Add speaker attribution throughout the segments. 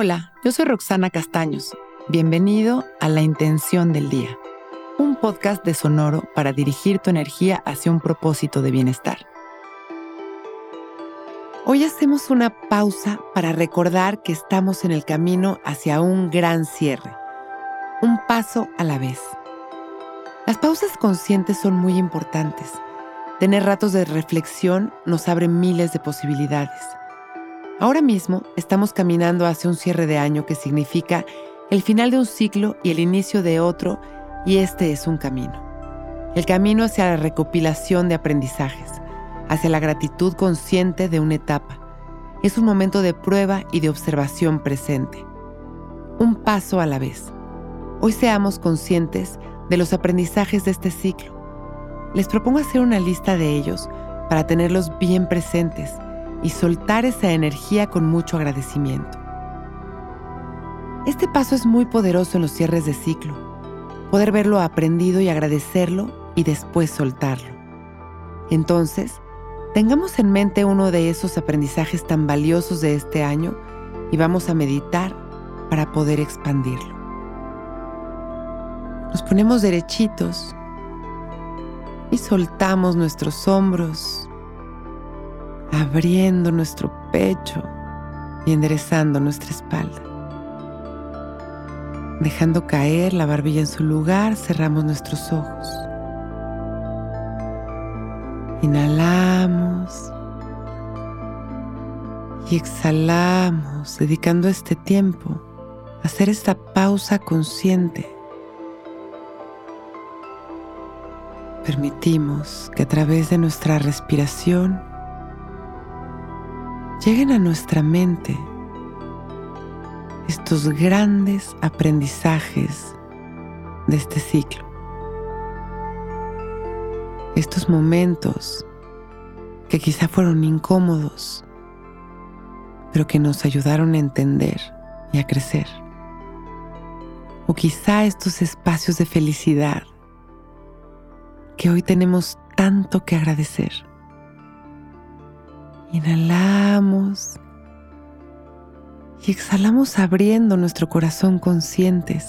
Speaker 1: Hola, yo soy Roxana Castaños. Bienvenido a La Intención del Día, un podcast de Sonoro para dirigir tu energía hacia un propósito de bienestar. Hoy hacemos una pausa para recordar que estamos en el camino hacia un gran cierre, un paso a la vez. Las pausas conscientes son muy importantes. Tener ratos de reflexión nos abre miles de posibilidades. Ahora mismo estamos caminando hacia un cierre de año que significa el final de un ciclo y el inicio de otro, y este es un camino. El camino hacia la recopilación de aprendizajes, hacia la gratitud consciente de una etapa. Es un momento de prueba y de observación presente. Un paso a la vez. Hoy seamos conscientes de los aprendizajes de este ciclo. Les propongo hacer una lista de ellos para tenerlos bien presentes y soltar esa energía con mucho agradecimiento. Este paso es muy poderoso en los cierres de ciclo, poder verlo aprendido y agradecerlo y después soltarlo. Entonces, tengamos en mente uno de esos aprendizajes tan valiosos de este año y vamos a meditar para poder expandirlo. Nos ponemos derechitos y soltamos nuestros hombros abriendo nuestro pecho y enderezando nuestra espalda. Dejando caer la barbilla en su lugar, cerramos nuestros ojos. Inhalamos y exhalamos, dedicando este tiempo a hacer esta pausa consciente. Permitimos que a través de nuestra respiración lleguen a nuestra mente estos grandes aprendizajes de este ciclo. Estos momentos que quizá fueron incómodos, pero que nos ayudaron a entender y a crecer. O quizá estos espacios de felicidad que hoy tenemos tanto que agradecer. Inhalamos y exhalamos abriendo nuestro corazón conscientes.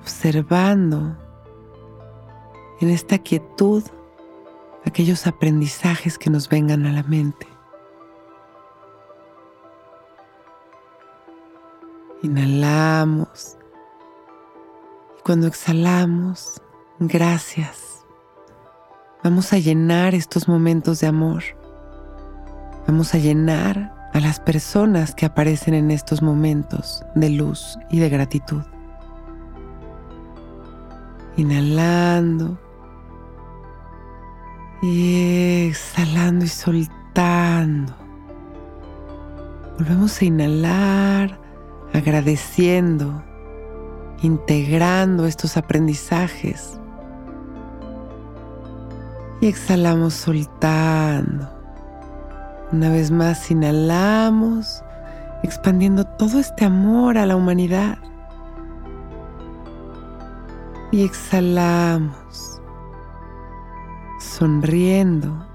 Speaker 1: Observando en esta quietud aquellos aprendizajes que nos vengan a la mente. Inhalamos cuando exhalamos, gracias. Vamos a llenar estos momentos de amor. Vamos a llenar a las personas que aparecen en estos momentos de luz y de gratitud. Inhalando y exhalando y soltando. Volvemos a inhalar agradeciendo integrando estos aprendizajes. Y exhalamos soltando. Una vez más inhalamos, expandiendo todo este amor a la humanidad. Y exhalamos, sonriendo,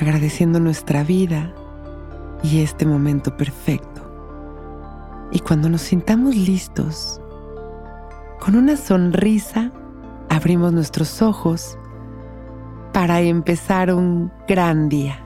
Speaker 1: agradeciendo nuestra vida y este momento perfecto. Y cuando nos sintamos listos, con una sonrisa abrimos nuestros ojos para empezar un gran día.